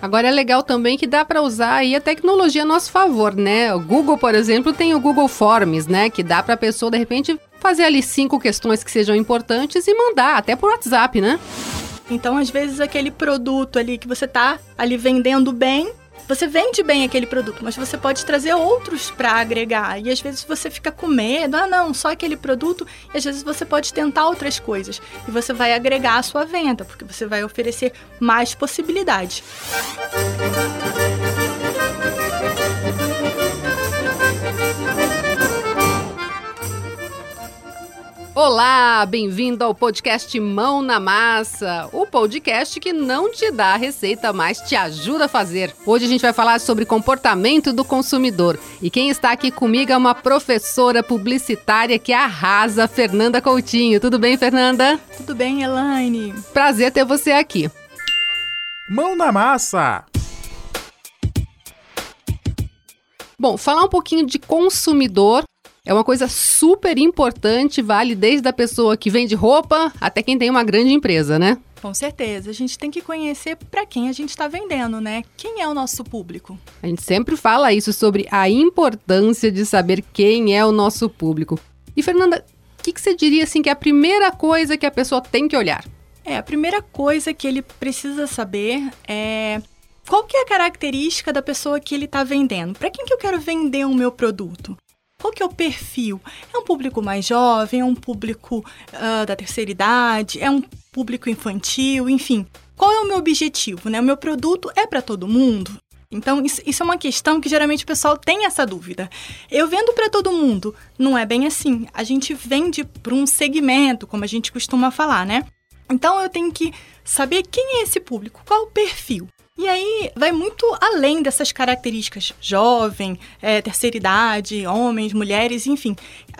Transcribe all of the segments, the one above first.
Agora é legal também que dá para usar aí a tecnologia a nosso favor, né? O Google, por exemplo, tem o Google Forms, né, que dá para a pessoa de repente fazer ali cinco questões que sejam importantes e mandar até por WhatsApp, né? Então, às vezes aquele produto ali que você tá ali vendendo bem, você vende bem aquele produto, mas você pode trazer outros para agregar. E às vezes você fica com medo, ah, não, só aquele produto. E às vezes você pode tentar outras coisas. E você vai agregar a sua venda, porque você vai oferecer mais possibilidades. Olá, bem-vindo ao podcast Mão na Massa, o podcast que não te dá a receita, mas te ajuda a fazer. Hoje a gente vai falar sobre comportamento do consumidor. E quem está aqui comigo é uma professora publicitária que arrasa, Fernanda Coutinho. Tudo bem, Fernanda? Tudo bem, Elaine. Prazer ter você aqui. Mão na Massa! Bom, falar um pouquinho de consumidor é uma coisa super importante, vale desde a pessoa que vende roupa até quem tem uma grande empresa, né? Com certeza. A gente tem que conhecer para quem a gente está vendendo, né? Quem é o nosso público? A gente sempre fala isso sobre a importância de saber quem é o nosso público. E Fernanda, o que, que você diria assim que é a primeira coisa que a pessoa tem que olhar? É, a primeira coisa que ele precisa saber é qual que é a característica da pessoa que ele está vendendo. Para quem que eu quero vender o meu produto? Qual que é o perfil? É um público mais jovem? É um público uh, da terceira idade? É um público infantil? Enfim, qual é o meu objetivo? Né? O meu produto é para todo mundo? Então, isso, isso, é uma questão que geralmente o pessoal tem essa dúvida. Eu vendo para todo mundo. Não é bem assim. A gente vende para um segmento, como a gente costuma falar, né? Então, eu tenho que saber quem é esse público, qual o perfil. E aí vai muito além dessas características, jovem, é, terceira idade, homens, mulheres, enfim.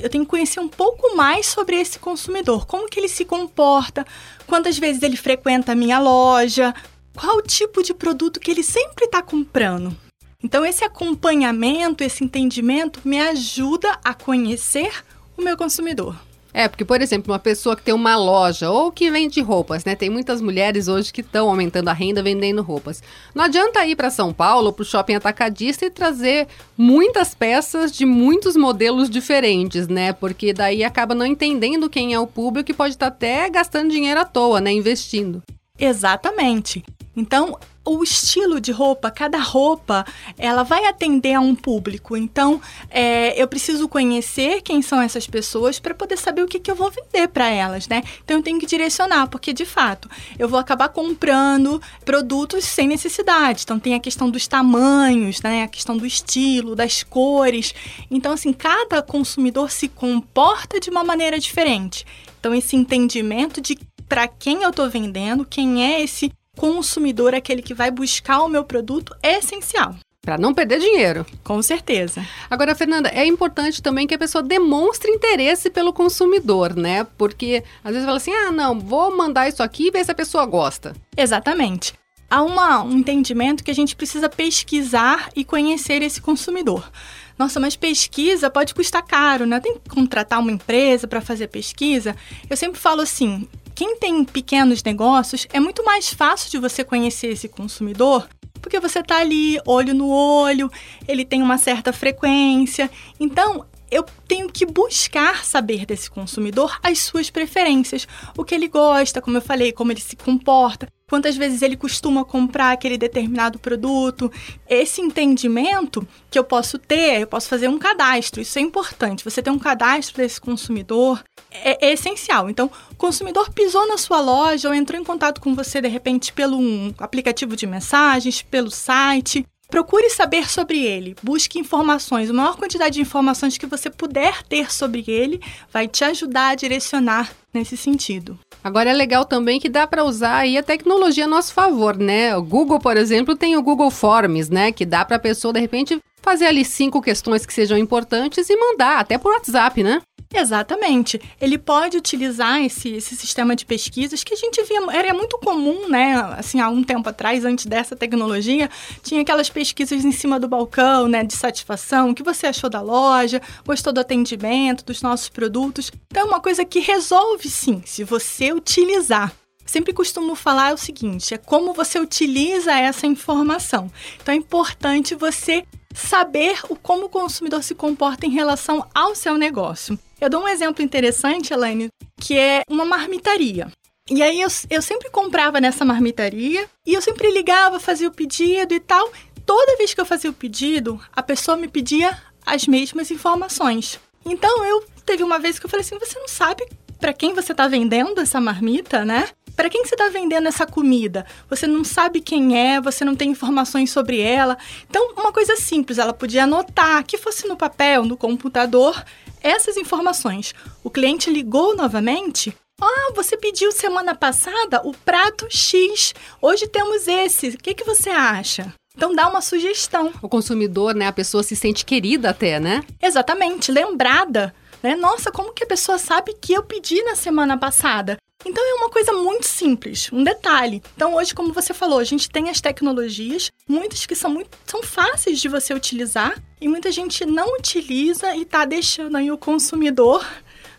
Eu tenho que conhecer um pouco mais sobre esse consumidor, como que ele se comporta, quantas vezes ele frequenta a minha loja, qual o tipo de produto que ele sempre está comprando. Então esse acompanhamento, esse entendimento me ajuda a conhecer o meu consumidor. É, porque, por exemplo, uma pessoa que tem uma loja ou que vende roupas, né? Tem muitas mulheres hoje que estão aumentando a renda vendendo roupas. Não adianta ir para São Paulo, para o shopping atacadista e trazer muitas peças de muitos modelos diferentes, né? Porque daí acaba não entendendo quem é o público e pode estar tá até gastando dinheiro à toa, né? Investindo. Exatamente. Então, o estilo de roupa, cada roupa, ela vai atender a um público. Então, é, eu preciso conhecer quem são essas pessoas para poder saber o que, que eu vou vender para elas, né? Então, eu tenho que direcionar, porque de fato, eu vou acabar comprando produtos sem necessidade. Então, tem a questão dos tamanhos, né? A questão do estilo, das cores. Então, assim, cada consumidor se comporta de uma maneira diferente. Então, esse entendimento de para quem eu estou vendendo, quem é esse consumidor, aquele que vai buscar o meu produto, é essencial. Para não perder dinheiro. Com certeza. Agora, Fernanda, é importante também que a pessoa demonstre interesse pelo consumidor, né? Porque às vezes fala assim: ah, não, vou mandar isso aqui e ver se a pessoa gosta. Exatamente. Há uma, um entendimento que a gente precisa pesquisar e conhecer esse consumidor. Nossa, mas pesquisa pode custar caro, né? Tem que contratar uma empresa para fazer pesquisa. Eu sempre falo assim: quem tem pequenos negócios, é muito mais fácil de você conhecer esse consumidor porque você está ali olho no olho, ele tem uma certa frequência. Então, eu tenho que buscar saber desse consumidor as suas preferências, o que ele gosta, como eu falei, como ele se comporta quantas vezes ele costuma comprar aquele determinado produto. Esse entendimento que eu posso ter, eu posso fazer um cadastro. Isso é importante. Você ter um cadastro desse consumidor é, é essencial. Então, o consumidor pisou na sua loja ou entrou em contato com você de repente pelo um aplicativo de mensagens, pelo site. Procure saber sobre ele, busque informações. A maior quantidade de informações que você puder ter sobre ele vai te ajudar a direcionar nesse sentido. Agora é legal também que dá para usar aí a tecnologia a nosso favor, né? O Google, por exemplo, tem o Google Forms, né? Que dá para a pessoa, de repente, fazer ali cinco questões que sejam importantes e mandar, até por WhatsApp, né? Exatamente. Ele pode utilizar esse, esse sistema de pesquisas que a gente via, era muito comum, né? Assim, há um tempo atrás, antes dessa tecnologia, tinha aquelas pesquisas em cima do balcão, né? De satisfação, o que você achou da loja, gostou do atendimento, dos nossos produtos. Então, é uma coisa que resolve sim, se você utilizar. Sempre costumo falar o seguinte: é como você utiliza essa informação. Então é importante você saber o como o consumidor se comporta em relação ao seu negócio. Eu dou um exemplo interessante, Elaine, que é uma marmitaria. E aí eu, eu sempre comprava nessa marmitaria e eu sempre ligava, fazia o pedido e tal. Toda vez que eu fazia o pedido, a pessoa me pedia as mesmas informações. Então eu teve uma vez que eu falei assim: você não sabe para quem você está vendendo essa marmita, né? Para quem você está vendendo essa comida? Você não sabe quem é, você não tem informações sobre ela. Então, uma coisa simples, ela podia anotar, que fosse no papel, no computador, essas informações. O cliente ligou novamente. Ah, você pediu semana passada o prato X. Hoje temos esse. O que, que você acha? Então dá uma sugestão. O consumidor, né, a pessoa se sente querida até, né? Exatamente, lembrada. Né? Nossa, como que a pessoa sabe que eu pedi na semana passada? Então é uma coisa muito simples, um detalhe. Então hoje, como você falou, a gente tem as tecnologias, muitas que são muito são fáceis de você utilizar e muita gente não utiliza e está deixando aí o consumidor,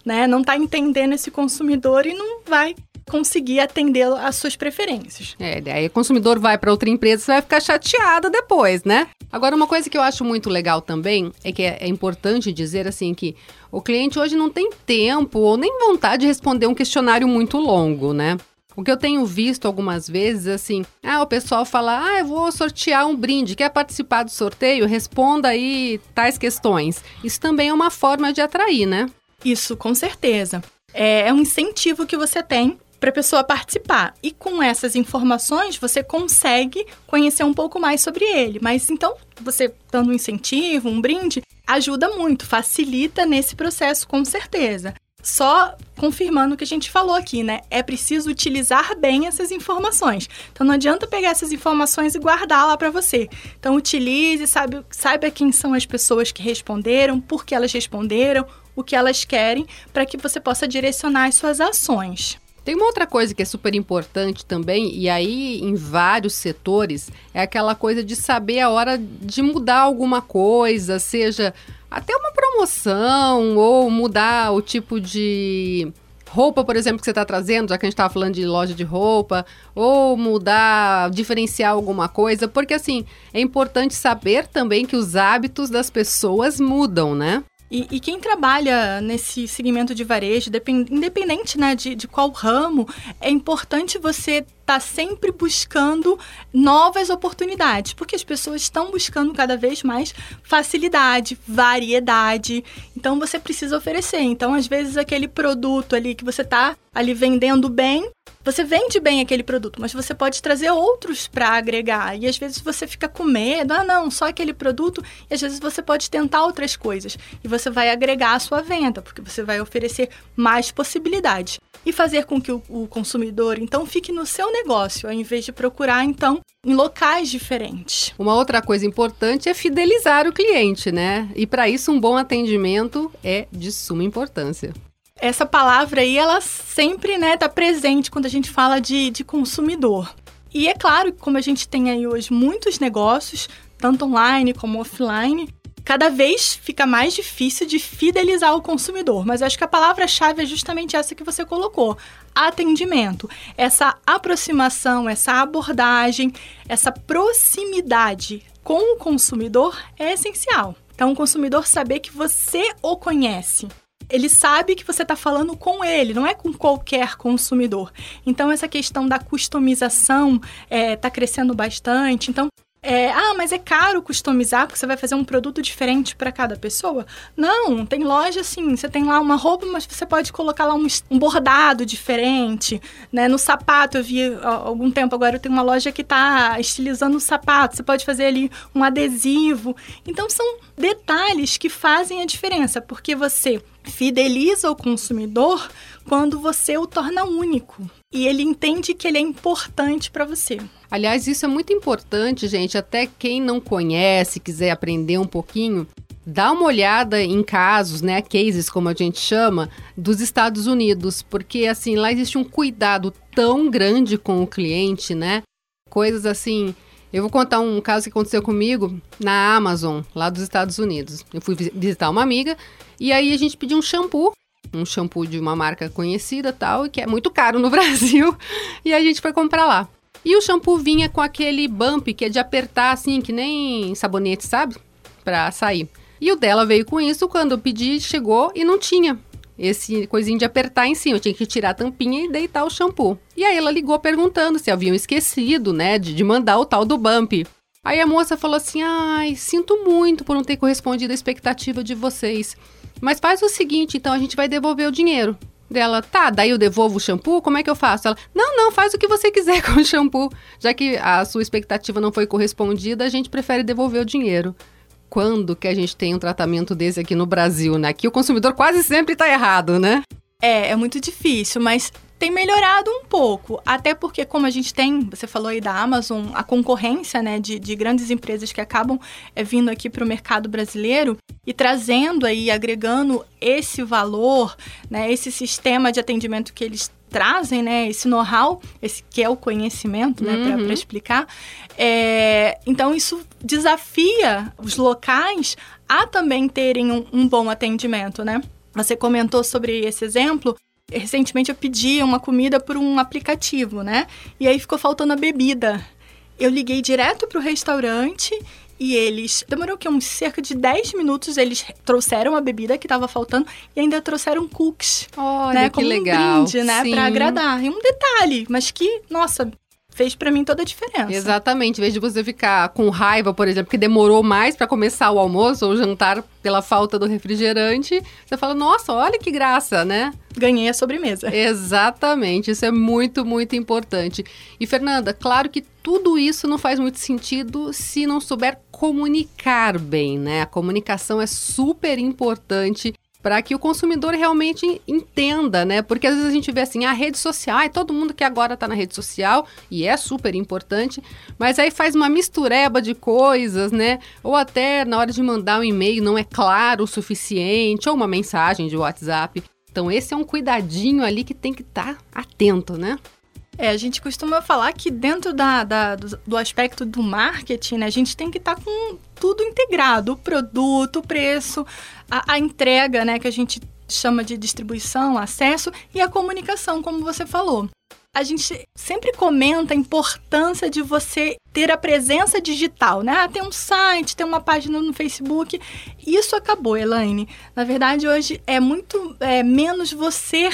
né? Não está entendendo esse consumidor e não vai conseguir atender às suas preferências. É, daí o consumidor vai para outra empresa, você vai ficar chateada depois, né? Agora, uma coisa que eu acho muito legal também é que é, é importante dizer assim que o cliente hoje não tem tempo ou nem vontade de responder um questionário muito longo, né? O que eu tenho visto algumas vezes, assim, ah, o pessoal fala, ah, eu vou sortear um brinde, quer participar do sorteio? Responda aí tais questões. Isso também é uma forma de atrair, né? Isso, com certeza. É, é um incentivo que você tem para a pessoa participar. E com essas informações, você consegue conhecer um pouco mais sobre ele. Mas então, você dando um incentivo, um brinde, ajuda muito, facilita nesse processo, com certeza. Só confirmando o que a gente falou aqui, né? É preciso utilizar bem essas informações. Então não adianta pegar essas informações e guardar lá para você. Então utilize, sabe, saiba quem são as pessoas que responderam, por que elas responderam, o que elas querem, para que você possa direcionar as suas ações. Tem uma outra coisa que é super importante também, e aí em vários setores, é aquela coisa de saber a hora de mudar alguma coisa, seja até uma promoção, ou mudar o tipo de roupa, por exemplo, que você está trazendo, já que a gente estava falando de loja de roupa, ou mudar, diferenciar alguma coisa, porque assim, é importante saber também que os hábitos das pessoas mudam, né? E, e, quem trabalha nesse segmento de varejo, independente né, de, de qual ramo, é importante você estar tá sempre buscando novas oportunidades, porque as pessoas estão buscando cada vez mais facilidade, variedade. Então você precisa oferecer. Então, às vezes, aquele produto ali que você está ali vendendo bem, você vende bem aquele produto, mas você pode trazer outros para agregar. E às vezes você fica com medo, ah, não, só aquele produto. E às vezes você pode tentar outras coisas. E você vai agregar a sua venda, porque você vai oferecer mais possibilidades. E fazer com que o, o consumidor, então, fique no seu negócio, ao invés de procurar, então, em locais diferentes. Uma outra coisa importante é fidelizar o cliente, né? E para isso, um bom atendimento é de suma importância essa palavra aí, ela sempre, né, tá presente quando a gente fala de, de consumidor. E é claro que como a gente tem aí hoje muitos negócios, tanto online como offline, cada vez fica mais difícil de fidelizar o consumidor. Mas acho que a palavra-chave é justamente essa que você colocou: atendimento. Essa aproximação, essa abordagem, essa proximidade com o consumidor é essencial. Então, o consumidor saber que você o conhece, ele sabe que você está falando com ele, não é com qualquer consumidor. Então, essa questão da customização está é, tá crescendo bastante. Então, é, ah, mas é caro customizar porque você vai fazer um produto diferente para cada pessoa? Não, tem loja assim, você tem lá uma roupa, mas você pode colocar lá um, um bordado diferente, né? No sapato, eu vi há algum tempo agora, eu tenho uma loja que está estilizando o sapato, você pode fazer ali um adesivo. Então são detalhes que fazem a diferença, porque você fideliza o consumidor quando você o torna único e ele entende que ele é importante para você. Aliás, isso é muito importante, gente. Até quem não conhece, quiser aprender um pouquinho, dá uma olhada em casos, né, cases como a gente chama, dos Estados Unidos, porque assim, lá existe um cuidado tão grande com o cliente, né? Coisas assim, eu vou contar um caso que aconteceu comigo na Amazon, lá dos Estados Unidos. Eu fui visitar uma amiga e aí a gente pediu um shampoo um shampoo de uma marca conhecida tal, e que é muito caro no Brasil. E a gente foi comprar lá. E o shampoo vinha com aquele bump que é de apertar assim, que nem sabonete, sabe? Pra sair. E o dela veio com isso, quando eu pedi, chegou e não tinha esse coisinho de apertar em cima. Eu tinha que tirar a tampinha e deitar o shampoo. E aí ela ligou perguntando se haviam esquecido, né, de, de mandar o tal do bump. Aí a moça falou assim: ai, sinto muito por não ter correspondido à expectativa de vocês. Mas faz o seguinte, então a gente vai devolver o dinheiro. Dela, tá, daí eu devolvo o shampoo? Como é que eu faço? Ela, não, não, faz o que você quiser com o shampoo. Já que a sua expectativa não foi correspondida, a gente prefere devolver o dinheiro. Quando que a gente tem um tratamento desse aqui no Brasil, né? Aqui o consumidor quase sempre tá errado, né? É, é muito difícil, mas tem melhorado um pouco. Até porque, como a gente tem, você falou aí da Amazon, a concorrência né, de, de grandes empresas que acabam é, vindo aqui para o mercado brasileiro e trazendo aí, agregando esse valor, né, esse sistema de atendimento que eles trazem, né, esse know-how, esse que é o conhecimento, né, uhum. para explicar. É, então isso desafia os locais a também terem um, um bom atendimento, né? Você comentou sobre esse exemplo recentemente eu pedi uma comida por um aplicativo, né? E aí ficou faltando a bebida. Eu liguei direto pro restaurante e eles. Demorou que uns cerca de 10 minutos. Eles trouxeram a bebida que estava faltando e ainda trouxeram cookies. Olha, né, que como legal. um brinde, né? Pra agradar. E um detalhe, mas que, nossa, fez para mim toda a diferença. Exatamente. Em vez de você ficar com raiva, por exemplo, que demorou mais para começar o almoço ou o jantar pela falta do refrigerante, você fala: nossa, olha que graça, né? Ganhei a sobremesa. Exatamente. Isso é muito, muito importante. E, Fernanda, claro que tudo isso não faz muito sentido se não souber comunicar bem, né? A comunicação é super importante para que o consumidor realmente entenda, né? Porque às vezes a gente vê assim, a rede social, ai, todo mundo que agora está na rede social, e é super importante, mas aí faz uma mistureba de coisas, né? Ou até na hora de mandar um e-mail não é claro o suficiente, ou uma mensagem de WhatsApp. Então esse é um cuidadinho ali que tem que estar tá atento, né? É, a gente costuma falar que dentro da, da do, do, aspecto do marketing, né, a gente tem que estar tá com tudo integrado, o produto, o preço, a, a entrega, né, que a gente chama de distribuição, acesso e a comunicação, como você falou. A gente sempre comenta a importância de você ter a presença digital, né? Ah, tem um site, tem uma página no Facebook. Isso acabou, Elaine. Na verdade, hoje é muito é, menos você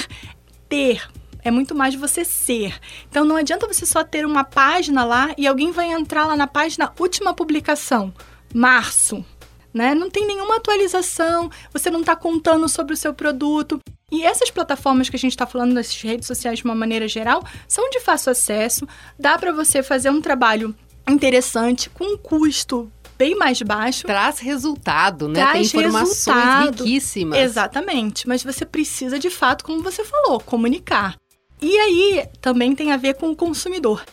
ter, é muito mais você ser. Então não adianta você só ter uma página lá e alguém vai entrar lá na página última publicação, março. Né? Não tem nenhuma atualização, você não está contando sobre o seu produto. E essas plataformas que a gente está falando nas redes sociais de uma maneira geral são de fácil acesso, dá para você fazer um trabalho interessante com um custo bem mais baixo. Traz resultado, né? Traz Tem informações resultado. riquíssimas. Exatamente, mas você precisa de fato, como você falou, comunicar. E aí também tem a ver com o consumidor.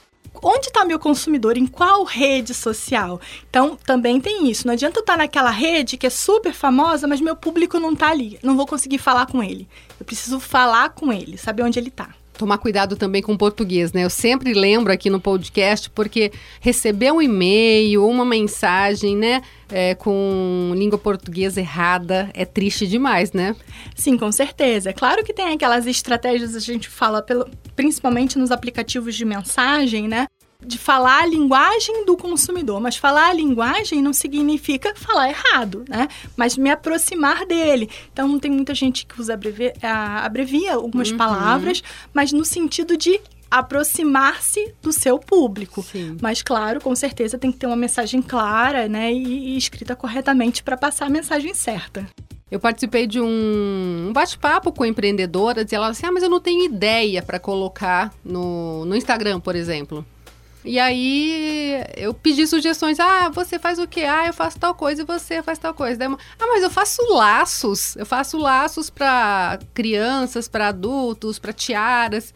Onde está meu consumidor? Em qual rede social? Então, também tem isso. Não adianta eu estar tá naquela rede que é super famosa, mas meu público não está ali. Não vou conseguir falar com ele. Eu preciso falar com ele, saber onde ele está tomar cuidado também com o português, né? Eu sempre lembro aqui no podcast, porque receber um e-mail, uma mensagem, né, é, com língua portuguesa errada é triste demais, né? Sim, com certeza. Claro que tem aquelas estratégias, a gente fala, pelo, principalmente nos aplicativos de mensagem, né? De falar a linguagem do consumidor, mas falar a linguagem não significa falar errado, né? Mas me aproximar dele. Então tem muita gente que usa abrevia, abrevia algumas uhum. palavras, mas no sentido de aproximar-se do seu público. Sim. Mas claro, com certeza tem que ter uma mensagem clara, né, e, e escrita corretamente para passar a mensagem certa. Eu participei de um bate-papo com empreendedoras e elas assim: "Ah, mas eu não tenho ideia para colocar no, no Instagram, por exemplo". E aí eu pedi sugestões. Ah, você faz o quê? Ah, eu faço tal coisa e você faz tal coisa. Daí, ah, mas eu faço laços. Eu faço laços para crianças, para adultos, para tiaras.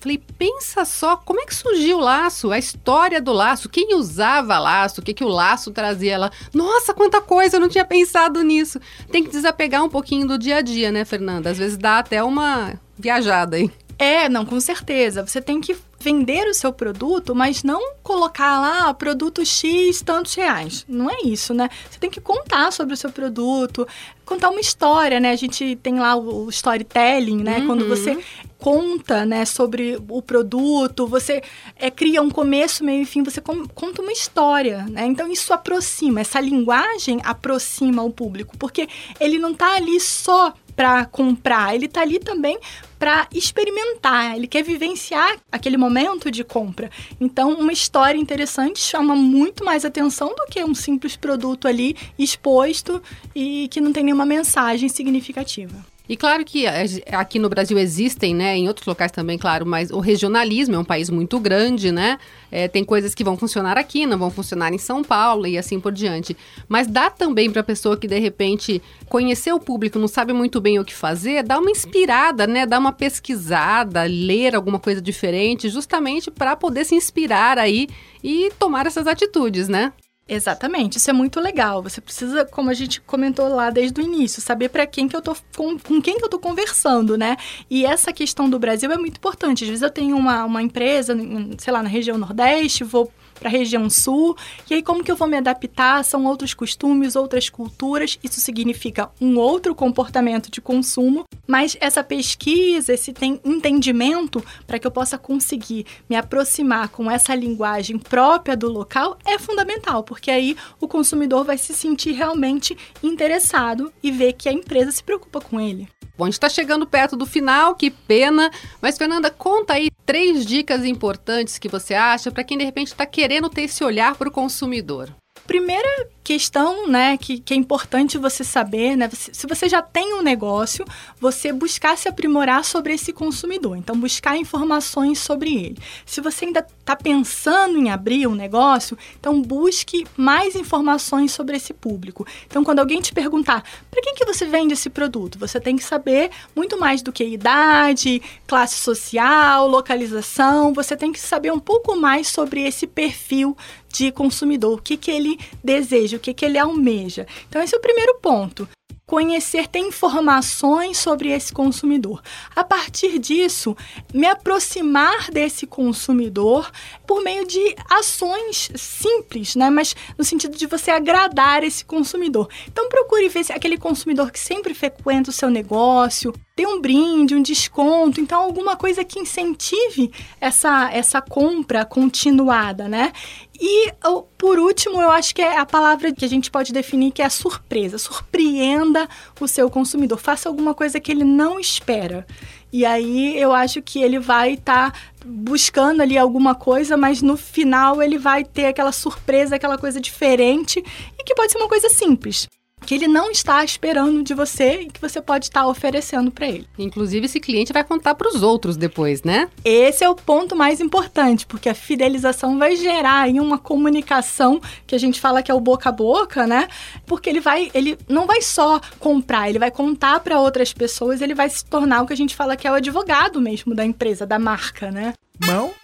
Falei, pensa só, como é que surgiu o laço? A história do laço, quem usava laço, o que, que o laço trazia lá. Nossa, quanta coisa, eu não tinha pensado nisso. Tem que desapegar um pouquinho do dia a dia, né, Fernanda? Às vezes dá até uma viajada aí. É, não, com certeza. Você tem que vender o seu produto, mas não colocar lá produto X tantos reais. Não é isso, né? Você tem que contar sobre o seu produto, contar uma história, né? A gente tem lá o storytelling, né? Uhum. Quando você conta, né, sobre o produto, você é, cria um começo, meio e fim, você conta uma história, né? Então isso aproxima, essa linguagem aproxima o público, porque ele não está ali só para comprar, ele está ali também para experimentar, ele quer vivenciar aquele momento de compra. Então, uma história interessante chama muito mais atenção do que um simples produto ali exposto e que não tem nenhuma mensagem significativa. E claro que aqui no Brasil existem, né, em outros locais também, claro, mas o regionalismo é um país muito grande, né? É, tem coisas que vão funcionar aqui, não vão funcionar em São Paulo e assim por diante. Mas dá também para a pessoa que de repente conhecer o público, não sabe muito bem o que fazer, dá uma inspirada, né? Dá uma pesquisada, ler alguma coisa diferente, justamente para poder se inspirar aí e tomar essas atitudes, né? Exatamente, isso é muito legal. Você precisa, como a gente comentou lá desde o início, saber para quem que eu tô com, com, quem que eu tô conversando, né? E essa questão do Brasil é muito importante. Às vezes eu tenho uma, uma empresa, sei lá, na região Nordeste, vou para a região sul. E aí, como que eu vou me adaptar? São outros costumes, outras culturas. Isso significa um outro comportamento de consumo. Mas essa pesquisa, esse entendimento para que eu possa conseguir me aproximar com essa linguagem própria do local é fundamental, porque aí o consumidor vai se sentir realmente interessado e ver que a empresa se preocupa com ele. Bom, a gente está chegando perto do final, que pena. Mas, Fernanda, conta aí três dicas importantes que você acha para quem de repente está querendo ter esse olhar para o consumidor. Primeira questão, né, que, que é importante você saber, né, se você já tem um negócio, você buscar se aprimorar sobre esse consumidor. Então, buscar informações sobre ele. Se você ainda está pensando em abrir um negócio, então busque mais informações sobre esse público. Então, quando alguém te perguntar para quem que você vende esse produto, você tem que saber muito mais do que idade, classe social, localização. Você tem que saber um pouco mais sobre esse perfil de consumidor, o que, que ele deseja, o que, que ele almeja. Então, esse é o primeiro ponto conhecer, ter informações sobre esse consumidor. A partir disso, me aproximar desse consumidor por meio de ações simples, né? Mas no sentido de você agradar esse consumidor. Então procure ver se aquele consumidor que sempre frequenta o seu negócio, tem um brinde, um desconto, então alguma coisa que incentive essa, essa compra continuada, né? E por último, eu acho que é a palavra que a gente pode definir que é a surpresa. Surpreenda o seu consumidor, faça alguma coisa que ele não espera. E aí eu acho que ele vai estar tá buscando ali alguma coisa, mas no final ele vai ter aquela surpresa, aquela coisa diferente e que pode ser uma coisa simples que ele não está esperando de você e que você pode estar oferecendo para ele. Inclusive, esse cliente vai contar para os outros depois, né? Esse é o ponto mais importante, porque a fidelização vai gerar aí uma comunicação que a gente fala que é o boca a boca, né? Porque ele vai, ele não vai só comprar, ele vai contar para outras pessoas, ele vai se tornar o que a gente fala que é o advogado mesmo da empresa, da marca, né? Mão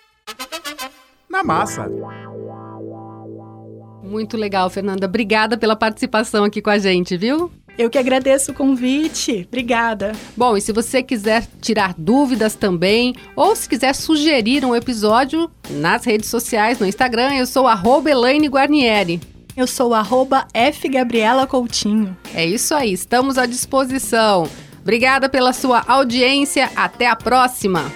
na massa. Muito legal, Fernanda. Obrigada pela participação aqui com a gente, viu? Eu que agradeço o convite. Obrigada. Bom, e se você quiser tirar dúvidas também, ou se quiser sugerir um episódio nas redes sociais, no Instagram, eu sou Elaine Guarnieri. Eu sou arroba F Gabriela Coutinho. É isso aí, estamos à disposição. Obrigada pela sua audiência. Até a próxima.